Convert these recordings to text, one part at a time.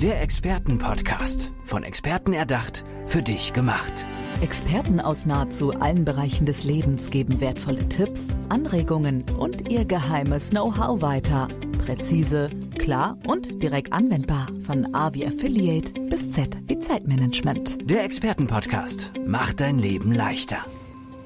Der Expertenpodcast. Von Experten erdacht, für dich gemacht. Experten aus nahezu allen Bereichen des Lebens geben wertvolle Tipps, Anregungen und ihr geheimes Know-how weiter. Präzise, klar und direkt anwendbar. Von A wie Affiliate bis Z wie Zeitmanagement. Der Expertenpodcast macht dein Leben leichter.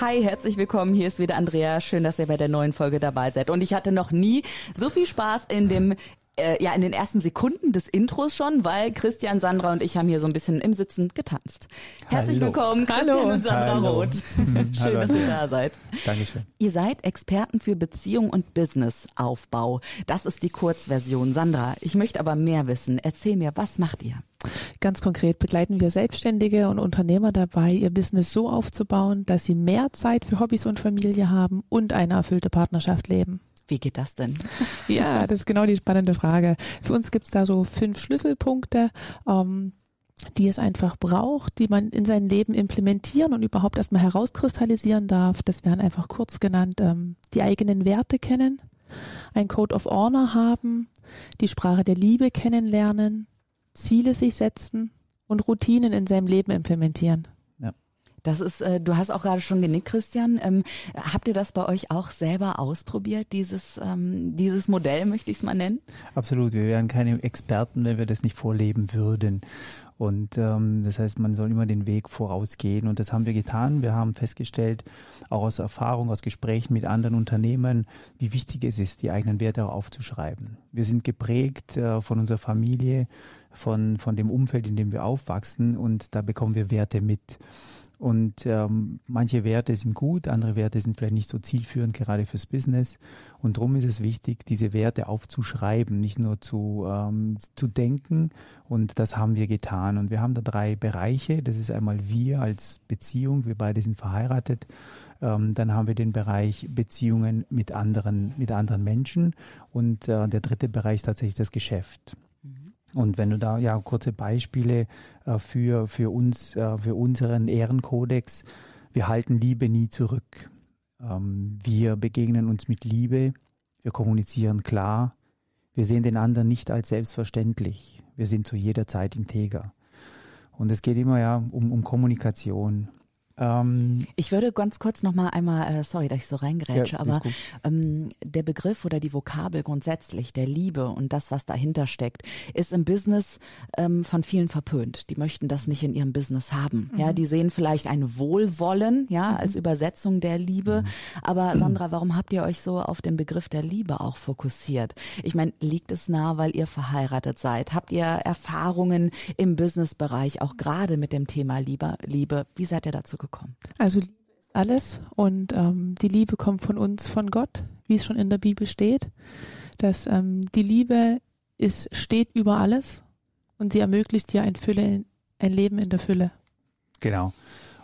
Hi, herzlich willkommen. Hier ist wieder Andrea. Schön, dass ihr bei der neuen Folge dabei seid. Und ich hatte noch nie so viel Spaß in dem äh, ja in den ersten Sekunden des Intros schon, weil Christian, Sandra und ich haben hier so ein bisschen im Sitzen getanzt. Herzlich Hallo. willkommen, Christian Hallo. und Sandra Hallo. Roth. Schön, Hallo, dass ihr da seid. Dankeschön. Ihr seid Experten für Beziehung und Businessaufbau. Das ist die Kurzversion. Sandra, ich möchte aber mehr wissen. Erzähl mir, was macht ihr? Ganz konkret begleiten wir Selbstständige und Unternehmer dabei, ihr Business so aufzubauen, dass sie mehr Zeit für Hobbys und Familie haben und eine erfüllte Partnerschaft leben. Wie geht das denn? Ja, das ist genau die spannende Frage. Für uns gibt's da so fünf Schlüsselpunkte, ähm, die es einfach braucht, die man in sein Leben implementieren und überhaupt erstmal herauskristallisieren darf. Das wären einfach kurz genannt, ähm, die eigenen Werte kennen, ein Code of Honor haben, die Sprache der Liebe kennenlernen, Ziele sich setzen und Routinen in seinem Leben implementieren. Das ist, äh, du hast auch gerade schon genickt, Christian. Ähm, habt ihr das bei euch auch selber ausprobiert, dieses, ähm, dieses Modell, möchte ich es mal nennen? Absolut. Wir wären keine Experten, wenn wir das nicht vorleben würden. Und ähm, das heißt, man soll immer den Weg vorausgehen. Und das haben wir getan. Wir haben festgestellt, auch aus Erfahrung, aus Gesprächen mit anderen Unternehmen, wie wichtig es ist, die eigenen Werte auch aufzuschreiben. Wir sind geprägt äh, von unserer Familie, von, von dem Umfeld, in dem wir aufwachsen. Und da bekommen wir Werte mit. Und ähm, manche Werte sind gut, andere Werte sind vielleicht nicht so zielführend, gerade fürs Business. Und darum ist es wichtig, diese Werte aufzuschreiben, nicht nur zu, ähm, zu denken. Und das haben wir getan. Und wir haben da drei Bereiche. Das ist einmal wir als Beziehung. Wir beide sind verheiratet. Ähm, dann haben wir den Bereich Beziehungen mit anderen, mit anderen Menschen. Und äh, der dritte Bereich ist tatsächlich das Geschäft. Und wenn du da ja kurze Beispiele äh, für, für uns, äh, für unseren Ehrenkodex, wir halten Liebe nie zurück. Ähm, wir begegnen uns mit Liebe, wir kommunizieren klar, wir sehen den anderen nicht als selbstverständlich, wir sind zu jeder Zeit integer. Und es geht immer ja um, um Kommunikation. Ähm, Ich würde ganz kurz noch mal einmal, äh, sorry, dass ich so reingrätsche, Ja, aber ähm, der Begriff oder die Vokabel grundsätzlich der Liebe und das, was dahinter steckt, ist im Business ähm, von vielen verpönt. Die möchten das nicht in ihrem Business haben. Ja, die sehen vielleicht ein Wohlwollen, ja, als Übersetzung der Liebe. Aber Sandra, warum habt ihr euch so auf den Begriff der Liebe auch fokussiert? Ich meine, liegt es nah, weil ihr verheiratet seid? Habt ihr Erfahrungen im Businessbereich auch gerade mit dem Thema Liebe? Liebe? Wie seid ihr dazu gekommen? Also Liebe ist alles und ähm, die Liebe kommt von uns, von Gott, wie es schon in der Bibel steht, dass ähm, die Liebe ist, steht über alles und sie ermöglicht dir ein, Fülle, ein Leben in der Fülle. Genau.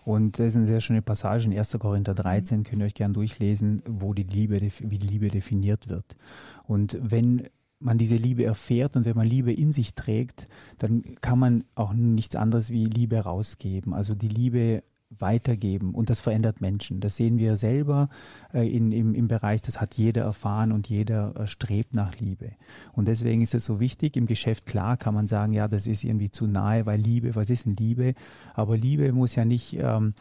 Und das ist eine sehr schöne Passage in 1. Korinther 13, könnt ihr euch gern durchlesen, wo die Liebe, wie die Liebe definiert wird. Und wenn man diese Liebe erfährt und wenn man Liebe in sich trägt, dann kann man auch nichts anderes wie Liebe rausgeben. Also die Liebe weitergeben und das verändert Menschen. Das sehen wir selber äh, in, im, im Bereich, das hat jeder erfahren und jeder äh, strebt nach Liebe. Und deswegen ist es so wichtig, im Geschäft klar kann man sagen, ja, das ist irgendwie zu nahe, weil Liebe, was ist denn Liebe? Aber Liebe muss ja nicht ähm,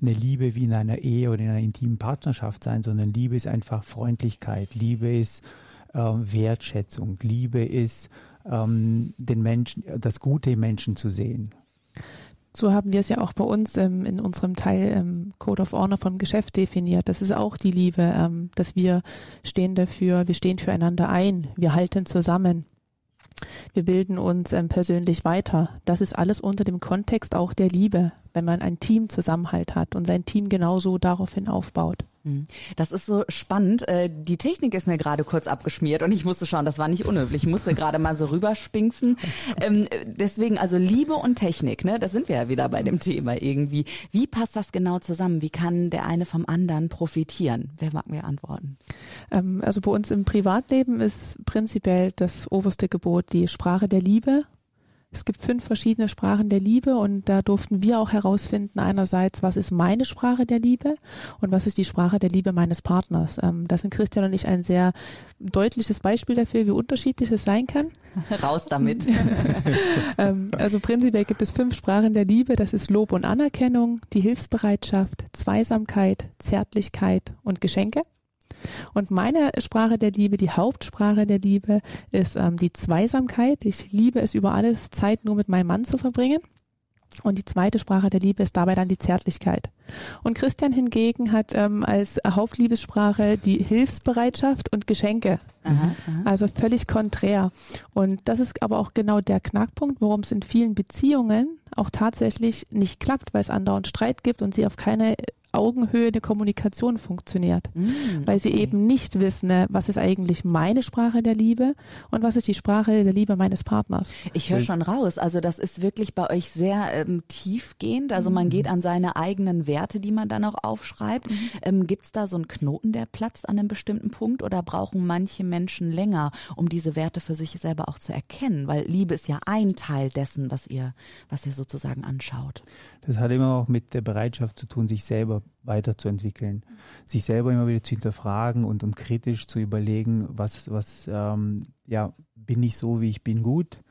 eine Liebe wie in einer Ehe oder in einer intimen Partnerschaft sein, sondern Liebe ist einfach Freundlichkeit, Liebe ist äh, Wertschätzung, Liebe ist ähm, den Menschen, das Gute im Menschen zu sehen. So haben wir es ja auch bei uns ähm, in unserem Teil ähm, Code of Honor vom Geschäft definiert. Das ist auch die Liebe, ähm, dass wir stehen dafür, wir stehen füreinander ein, wir halten zusammen, wir bilden uns ähm, persönlich weiter. Das ist alles unter dem Kontext auch der Liebe, wenn man ein Teamzusammenhalt hat und sein Team genauso daraufhin aufbaut. Hm. Das ist so spannend. Äh, Die Technik ist mir gerade kurz abgeschmiert und ich musste schauen, das war nicht unhöflich. Ich musste gerade mal so rüberspinksen. Ähm, Deswegen, also Liebe und Technik, ne, da sind wir ja wieder bei dem Thema irgendwie. Wie passt das genau zusammen? Wie kann der eine vom anderen profitieren? Wer mag mir antworten? Ähm, also bei uns im Privatleben ist prinzipiell das oberste Gebot die Sprache der Liebe. Es gibt fünf verschiedene Sprachen der Liebe und da durften wir auch herausfinden, einerseits, was ist meine Sprache der Liebe und was ist die Sprache der Liebe meines Partners. Ähm, das sind Christian und ich ein sehr deutliches Beispiel dafür, wie unterschiedlich es sein kann. Raus damit. ähm, also prinzipiell gibt es fünf Sprachen der Liebe. Das ist Lob und Anerkennung, die Hilfsbereitschaft, Zweisamkeit, Zärtlichkeit und Geschenke. Und meine Sprache der Liebe, die Hauptsprache der Liebe, ist ähm, die Zweisamkeit. Ich liebe es über alles, Zeit nur mit meinem Mann zu verbringen. Und die zweite Sprache der Liebe ist dabei dann die Zärtlichkeit. Und Christian hingegen hat ähm, als Hauptliebessprache die Hilfsbereitschaft und Geschenke. Aha, aha. Also völlig konträr. Und das ist aber auch genau der Knackpunkt, warum es in vielen Beziehungen auch tatsächlich nicht klappt, weil es andauernd Streit gibt und sie auf keine Augenhöhe der Kommunikation funktioniert, mm, weil sie eben nicht wissen, ne, was ist eigentlich meine Sprache der Liebe und was ist die Sprache der Liebe meines Partners. Ich höre schon raus, also das ist wirklich bei euch sehr ähm, tiefgehend, also man geht an seine eigenen Werte, die man dann auch aufschreibt. Mhm. Ähm, Gibt es da so einen Knoten, der platzt an einem bestimmten Punkt oder brauchen manche Menschen länger, um diese Werte für sich selber auch zu erkennen? Weil Liebe ist ja ein Teil dessen, was ihr, was ihr sozusagen anschaut. Das hat immer auch mit der Bereitschaft zu tun, sich selber weiterzuentwickeln, sich selber immer wieder zu hinterfragen und, und kritisch zu überlegen, was, was, ähm, ja, bin ich so, wie ich bin, gut?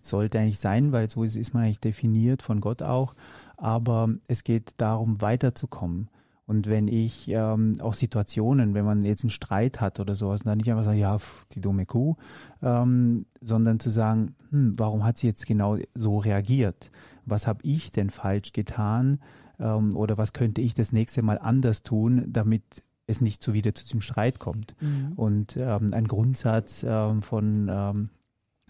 Sollte eigentlich sein, weil so ist, ist man eigentlich definiert von Gott auch. Aber es geht darum, weiterzukommen. Und wenn ich ähm, auch Situationen, wenn man jetzt einen Streit hat oder sowas, dann nicht einfach sagen, ja, die dumme Kuh, ähm, sondern zu sagen, hm, warum hat sie jetzt genau so reagiert? Was habe ich denn falsch getan? Ähm, oder was könnte ich das nächste Mal anders tun, damit es nicht so wieder zu diesem Streit kommt? Mhm. Und ähm, ein Grundsatz ähm, von ähm,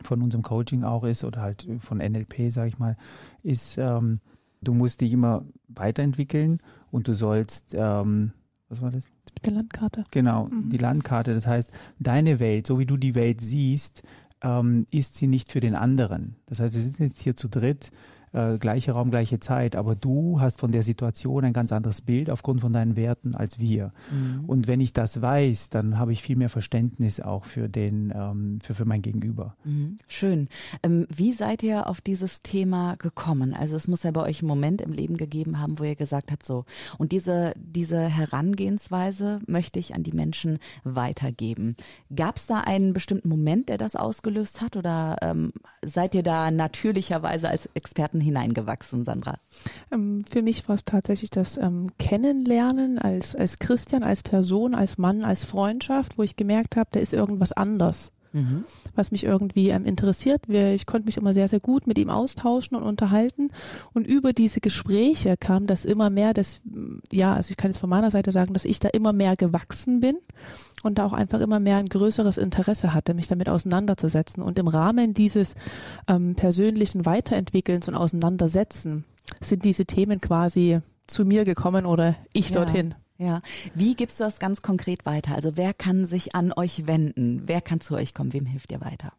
von unserem Coaching auch ist oder halt von NLP, sage ich mal, ist, ähm, du musst dich immer weiterentwickeln und du sollst, ähm, was war das? Mit der Landkarte. Genau, mhm. die Landkarte. Das heißt, deine Welt, so wie du die Welt siehst, ähm, ist sie nicht für den anderen. Das heißt, wir sind jetzt hier zu dritt äh, gleicher Raum, gleiche Zeit, aber du hast von der Situation ein ganz anderes Bild aufgrund von deinen Werten als wir. Mhm. Und wenn ich das weiß, dann habe ich viel mehr Verständnis auch für den, ähm, für, für mein Gegenüber. Mhm. Schön. Ähm, wie seid ihr auf dieses Thema gekommen? Also es muss ja bei euch einen Moment im Leben gegeben haben, wo ihr gesagt habt, so, und diese, diese Herangehensweise möchte ich an die Menschen weitergeben. Gab es da einen bestimmten Moment, der das ausgelöst hat? Oder ähm, seid ihr da natürlicherweise als Experten hineingewachsen, Sandra? Ähm, für mich war es tatsächlich das ähm, Kennenlernen als, als Christian, als Person, als Mann, als Freundschaft, wo ich gemerkt habe, da ist irgendwas anders. Mhm. was mich irgendwie ähm, interessiert. Wir, ich konnte mich immer sehr, sehr gut mit ihm austauschen und unterhalten. Und über diese Gespräche kam das immer mehr, dass, ja, also ich kann jetzt von meiner Seite sagen, dass ich da immer mehr gewachsen bin und da auch einfach immer mehr ein größeres Interesse hatte, mich damit auseinanderzusetzen. Und im Rahmen dieses ähm, persönlichen Weiterentwickelns und Auseinandersetzen sind diese Themen quasi zu mir gekommen oder ich ja. dorthin. Ja, wie gibst du das ganz konkret weiter? Also wer kann sich an euch wenden? Wer kann zu euch kommen? Wem hilft ihr weiter?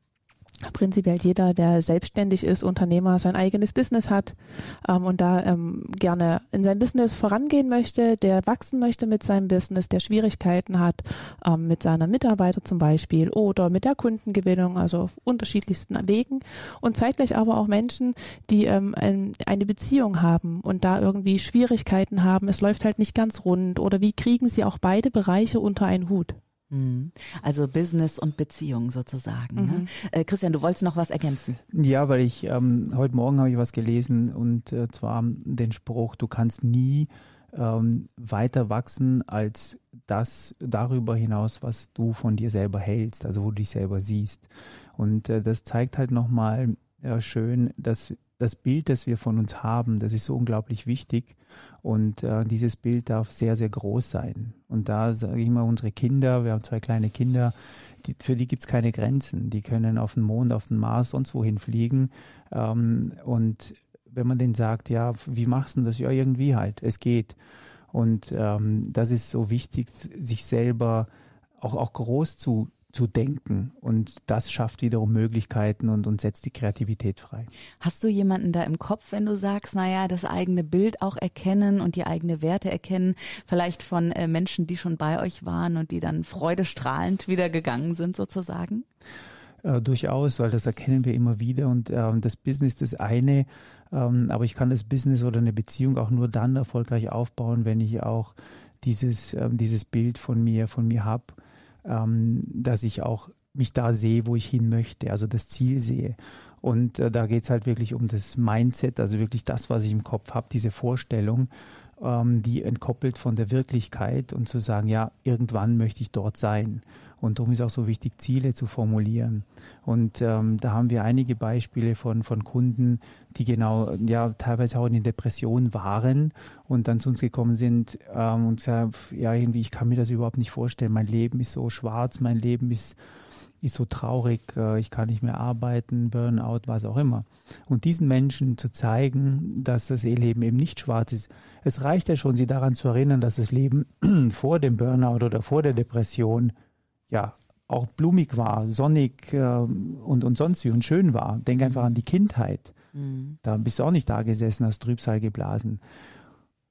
Prinzipiell jeder, der selbstständig ist, Unternehmer, sein eigenes Business hat ähm, und da ähm, gerne in sein Business vorangehen möchte, der wachsen möchte mit seinem Business, der Schwierigkeiten hat ähm, mit seiner Mitarbeiter zum Beispiel oder mit der Kundengewinnung, also auf unterschiedlichsten Wegen und zeitgleich aber auch Menschen, die ähm, ein, eine Beziehung haben und da irgendwie Schwierigkeiten haben, es läuft halt nicht ganz rund oder wie kriegen sie auch beide Bereiche unter einen Hut? Mhm. Also Business und Beziehung sozusagen. Ne? Mhm. Ne? Äh, Christian, du wolltest noch was ergänzen? Ja, weil ich ähm, heute Morgen habe ich was gelesen und äh, zwar den Spruch: Du kannst nie ähm, weiter wachsen als das darüber hinaus, was du von dir selber hältst, also wo du dich selber siehst. Und äh, das zeigt halt nochmal äh, schön, dass das Bild, das wir von uns haben, das ist so unglaublich wichtig und äh, dieses Bild darf sehr, sehr groß sein. Und da sage ich mal, unsere Kinder, wir haben zwei kleine Kinder, die, für die gibt es keine Grenzen. Die können auf den Mond, auf den Mars, sonst wohin fliegen. Ähm, und wenn man denen sagt, ja, wie machst du das? Ja, irgendwie halt, es geht. Und ähm, das ist so wichtig, sich selber auch, auch groß zu zu denken. Und das schafft wiederum Möglichkeiten und, und setzt die Kreativität frei. Hast du jemanden da im Kopf, wenn du sagst, naja, das eigene Bild auch erkennen und die eigene Werte erkennen, vielleicht von äh, Menschen, die schon bei euch waren und die dann freudestrahlend wieder gegangen sind sozusagen? Äh, durchaus, weil das erkennen wir immer wieder und ähm, das Business das eine, ähm, aber ich kann das Business oder eine Beziehung auch nur dann erfolgreich aufbauen, wenn ich auch dieses, ähm, dieses Bild von mir, von mir habe, ähm, dass ich auch mich da sehe, wo ich hin möchte, also das Ziel sehe. Und äh, da geht es halt wirklich um das Mindset, also wirklich das, was ich im Kopf habe, diese Vorstellung, ähm, die entkoppelt von der Wirklichkeit und zu sagen, ja, irgendwann möchte ich dort sein. Und darum ist auch so wichtig, Ziele zu formulieren. Und ähm, da haben wir einige Beispiele von, von Kunden, die genau, ja, teilweise auch in Depression waren und dann zu uns gekommen sind ähm, und sagen, ja, irgendwie, ich kann mir das überhaupt nicht vorstellen. Mein Leben ist so schwarz, mein Leben ist ist so traurig, äh, ich kann nicht mehr arbeiten, Burnout, was auch immer. Und diesen Menschen zu zeigen, dass das Leben eben nicht schwarz ist. Es reicht ja schon, sie daran zu erinnern, dass das Leben vor dem Burnout oder vor der Depression ja auch blumig war, sonnig äh, und, und sonst wie und schön war. Denk einfach an die Kindheit. Mhm. Da bist du auch nicht da gesessen, hast Trübsal geblasen.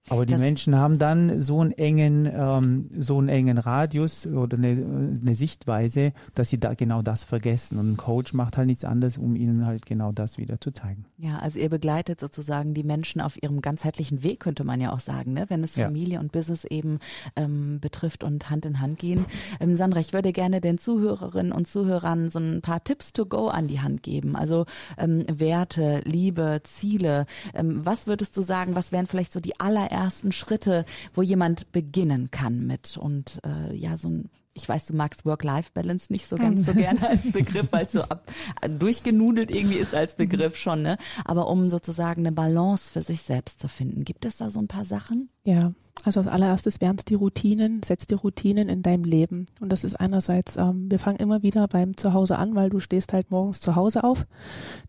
Aber die das Menschen haben dann so einen engen, ähm, so einen engen Radius oder eine, eine, Sichtweise, dass sie da genau das vergessen. Und ein Coach macht halt nichts anderes, um ihnen halt genau das wieder zu zeigen. Ja, also ihr begleitet sozusagen die Menschen auf ihrem ganzheitlichen Weg, könnte man ja auch sagen, ne? wenn es Familie ja. und Business eben ähm, betrifft und Hand in Hand gehen. Ähm, Sandra, ich würde gerne den Zuhörerinnen und Zuhörern so ein paar Tipps to go an die Hand geben. Also ähm, Werte, Liebe, Ziele. Ähm, was würdest du sagen, was wären vielleicht so die aller allerersten Schritte, wo jemand beginnen kann mit und äh, ja, so ein ich weiß, du magst Work-Life-Balance nicht so ganz so gerne als Begriff, weil es so ab, durchgenudelt irgendwie ist als Begriff schon, ne? Aber um sozusagen eine Balance für sich selbst zu finden, gibt es da so ein paar Sachen? Ja, also als allererstes wären es die Routinen, setz die Routinen in deinem Leben. Und das ist einerseits, ähm, wir fangen immer wieder beim Zuhause an, weil du stehst halt morgens zu Hause auf.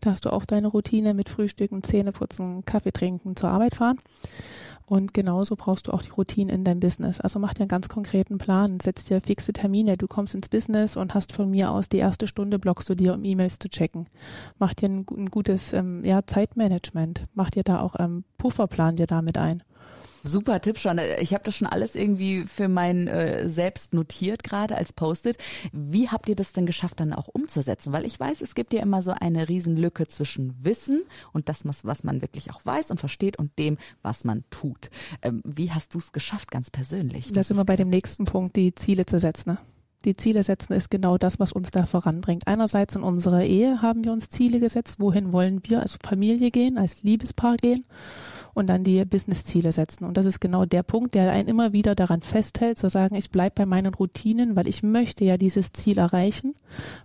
Da hast du auch deine Routine mit Frühstücken, Zähneputzen, Kaffee trinken, zur Arbeit fahren. Und genauso brauchst du auch die Routine in deinem Business. Also mach dir einen ganz konkreten Plan, setz dir fixe Termine. Du kommst ins Business und hast von mir aus die erste Stunde blockst du dir, um E-Mails zu checken. Mach dir ein, ein gutes ähm, ja, Zeitmanagement. Mach dir da auch ähm, Pufferplan dir damit ein. Super Tipp schon. Ich habe das schon alles irgendwie für mein äh, Selbst notiert, gerade als Post-it. Wie habt ihr das denn geschafft, dann auch umzusetzen? Weil ich weiß, es gibt ja immer so eine Riesenlücke zwischen Wissen und das, was man wirklich auch weiß und versteht und dem, was man tut. Ähm, wie hast du es geschafft, ganz persönlich? Das, das ist immer bei dem nächsten Punkt, die Ziele zu setzen. Ne? Die Ziele setzen ist genau das, was uns da voranbringt. Einerseits in unserer Ehe haben wir uns Ziele gesetzt. Wohin wollen wir als Familie gehen, als Liebespaar gehen? Und dann die Business-Ziele setzen. Und das ist genau der Punkt, der einen immer wieder daran festhält, zu sagen, ich bleibe bei meinen Routinen, weil ich möchte ja dieses Ziel erreichen.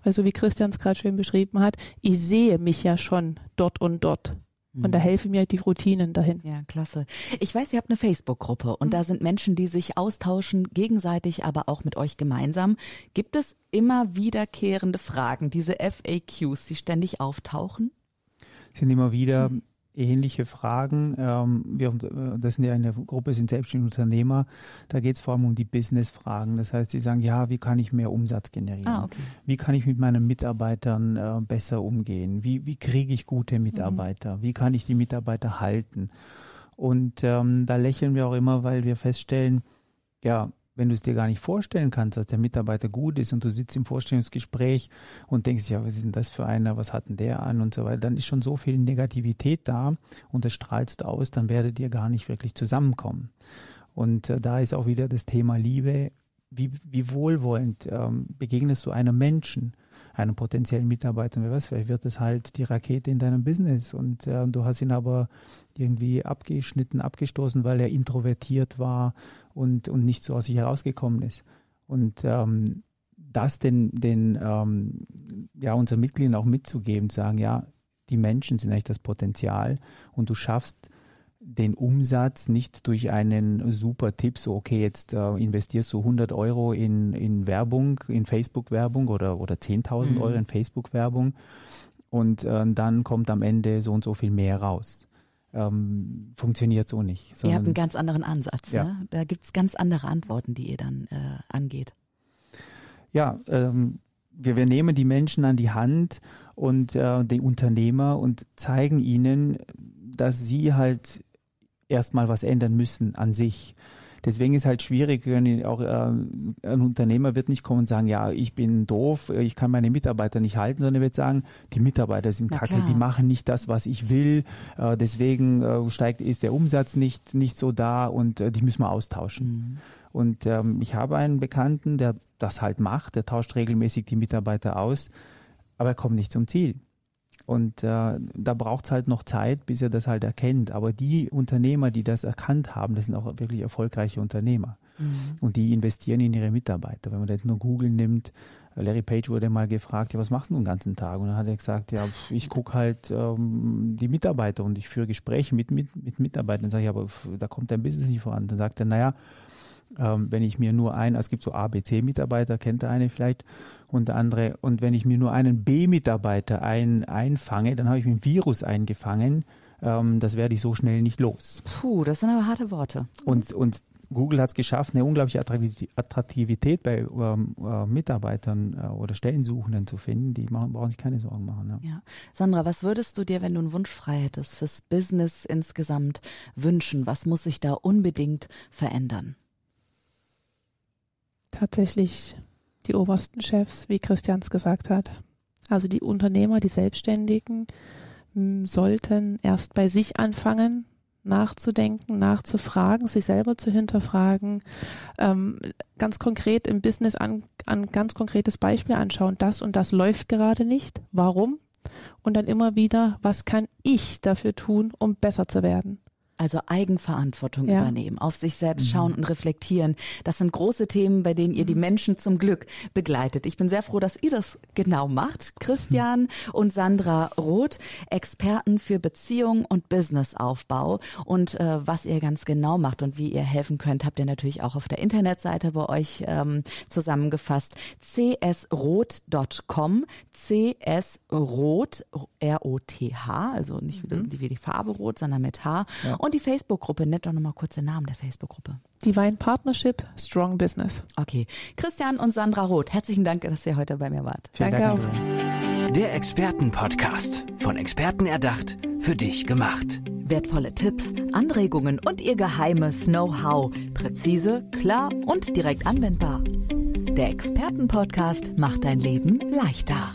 Weil so wie Christian es gerade schön beschrieben hat, ich sehe mich ja schon dort und dort. Und da mhm. helfen mir die Routinen dahin. Ja, klasse. Ich weiß, ihr habt eine Facebook-Gruppe und mhm. da sind Menschen, die sich austauschen, gegenseitig, aber auch mit euch gemeinsam. Gibt es immer wiederkehrende Fragen, diese FAQs, die ständig auftauchen? Sind immer wieder mhm ähnliche Fragen. Ähm, wir, äh, das sind ja eine Gruppe, sind selbstständige Unternehmer. Da geht es vor allem um die Business-Fragen. Das heißt, sie sagen, ja, wie kann ich mehr Umsatz generieren? Ah, okay. Wie kann ich mit meinen Mitarbeitern äh, besser umgehen? Wie, wie kriege ich gute Mitarbeiter? Mhm. Wie kann ich die Mitarbeiter halten? Und ähm, da lächeln wir auch immer, weil wir feststellen, ja, wenn du es dir gar nicht vorstellen kannst, dass der Mitarbeiter gut ist und du sitzt im Vorstellungsgespräch und denkst, ja, was ist denn das für einer, was hat denn der an und so weiter, dann ist schon so viel Negativität da und das strahlst du aus, dann werdet ihr gar nicht wirklich zusammenkommen. Und äh, da ist auch wieder das Thema Liebe. Wie, wie wohlwollend ähm, begegnest du einem Menschen? einem potenziellen Mitarbeiter, wer weiß, vielleicht wird es halt die Rakete in deinem Business und äh, du hast ihn aber irgendwie abgeschnitten, abgestoßen, weil er introvertiert war und, und nicht so aus sich herausgekommen ist. Und ähm, das den, den ähm, ja, unseren Mitgliedern auch mitzugeben, zu sagen, ja, die Menschen sind eigentlich das Potenzial und du schaffst den Umsatz nicht durch einen super Tipp, so okay, jetzt äh, investierst du 100 Euro in, in Werbung, in Facebook-Werbung oder, oder 10.000 mhm. Euro in Facebook-Werbung und äh, dann kommt am Ende so und so viel mehr raus. Ähm, funktioniert so nicht. Ihr habt einen ganz anderen Ansatz. Ja. Ne? Da gibt's ganz andere Antworten, die ihr dann äh, angeht. Ja, ähm, wir, wir nehmen die Menschen an die Hand und äh, die Unternehmer und zeigen ihnen, dass sie halt erstmal was ändern müssen an sich. Deswegen ist halt schwierig, auch äh, ein Unternehmer wird nicht kommen und sagen, ja, ich bin doof, ich kann meine Mitarbeiter nicht halten, sondern er wird sagen, die Mitarbeiter sind Na kacke, klar. die machen nicht das, was ich will, äh, deswegen äh, steigt ist der Umsatz nicht nicht so da und die müssen wir austauschen. Mhm. Und ähm, ich habe einen Bekannten, der das halt macht, der tauscht regelmäßig die Mitarbeiter aus, aber er kommt nicht zum Ziel. Und äh, da braucht es halt noch Zeit, bis er das halt erkennt. Aber die Unternehmer, die das erkannt haben, das sind auch wirklich erfolgreiche Unternehmer. Mhm. Und die investieren in ihre Mitarbeiter. Wenn man da jetzt nur Google nimmt, Larry Page wurde mal gefragt, ja, was machst du den ganzen Tag? Und dann hat er gesagt, ja, ich gucke halt ähm, die Mitarbeiter und ich führe Gespräche mit, mit, mit Mitarbeitern. Dann sage ich, aber da kommt dein Business nicht voran. Dann sagt er, naja, ähm, wenn ich mir nur einen, also es gibt so A, B, C-Mitarbeiter, kennt der eine vielleicht, und der andere, und wenn ich mir nur einen B-Mitarbeiter ein, einfange, dann habe ich mir ein Virus eingefangen, ähm, das werde ich so schnell nicht los. Puh, das sind aber harte Worte. Und, und Google hat es geschafft, eine unglaubliche Attraktivität bei ähm, äh, Mitarbeitern äh, oder Stellensuchenden zu finden. Die machen, brauchen sich keine Sorgen machen. Ja. ja. Sandra, was würdest du dir, wenn du einen Wunsch frei hättest, fürs Business insgesamt wünschen? Was muss sich da unbedingt verändern? Tatsächlich die obersten Chefs, wie Christians gesagt hat. Also die Unternehmer, die Selbstständigen sollten erst bei sich anfangen, nachzudenken, nachzufragen, sich selber zu hinterfragen, ähm, ganz konkret im Business an, an ganz konkretes Beispiel anschauen, das und das läuft gerade nicht, warum? Und dann immer wieder, was kann ich dafür tun, um besser zu werden? Also Eigenverantwortung ja. übernehmen, auf sich selbst mhm. schauen und reflektieren. Das sind große Themen, bei denen ihr die mhm. Menschen zum Glück begleitet. Ich bin sehr froh, dass ihr das genau macht. Christian mhm. und Sandra Roth, Experten für Beziehung und Businessaufbau. Und äh, was ihr ganz genau macht und wie ihr helfen könnt, habt ihr natürlich auch auf der Internetseite bei euch ähm, zusammengefasst. csroth.com, csroth, R-O-T-H, also nicht mhm. wie die Farbe rot, sondern mit H. Ja. Und die Facebook-Gruppe, nennt doch nochmal kurz den Namen der Facebook-Gruppe. Divine Partnership Strong Business. Okay. Christian und Sandra Roth, herzlichen Dank, dass ihr heute bei mir wart. Vielen Danke Dank, auch. Der Expertenpodcast. Von Experten erdacht, für dich gemacht. Wertvolle Tipps, Anregungen und ihr geheimes Know-how. Präzise, klar und direkt anwendbar. Der Expertenpodcast macht dein Leben leichter.